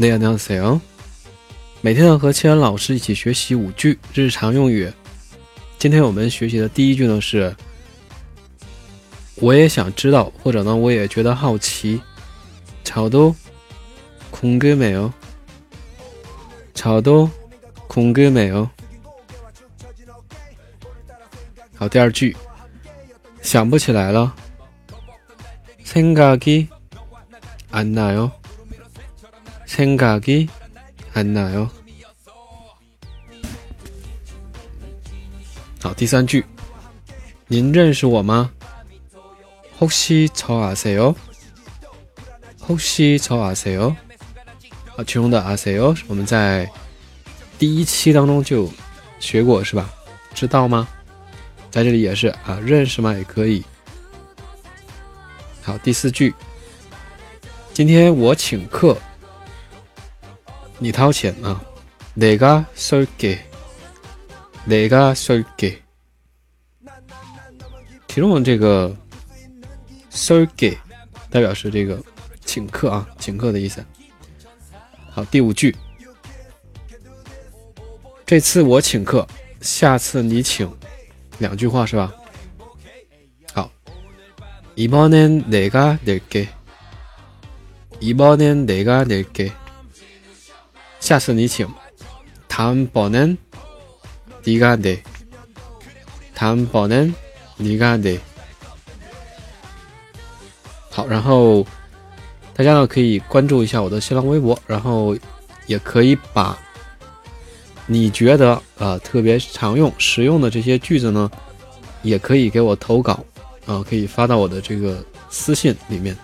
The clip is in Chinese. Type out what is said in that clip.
大家好，每天要和千恩老师一起学习五句日常用语。今天我们学习的第一句呢是，我也想知道，或者呢我也觉得好奇。저도궁금해 요。 저도궁금해 요。 好，第二句，想不起来了。생각이안나 요。 생각이안나 요。 好，第三句，您认识我吗？혹시저아세 요？ 혹시저아세 요？ 啊，其中的아세 요， 我们在第一期当中就学过，是吧？知道吗？在这里也是啊，认识吗？也可以。好，第四句，今天我请客。 你掏钱啊？哪个쏠 게？ 哪个쏠 게？ 其中的这个쏠게代表是这个请客啊，请客的意思。好，第五句，这次我请客，下次你请，两句话是吧？好，이번엔내가낼 게， 이번엔내가낼 게。 下次你请，다음번엔네가 내， 다음번엔네가 내。 好，然后大家呢可以关注一下我的新浪微博，然后也可以把你觉得呃特别常用、实用的这些句子呢，也可以给我投稿，啊，可以发到我的这个私信里面。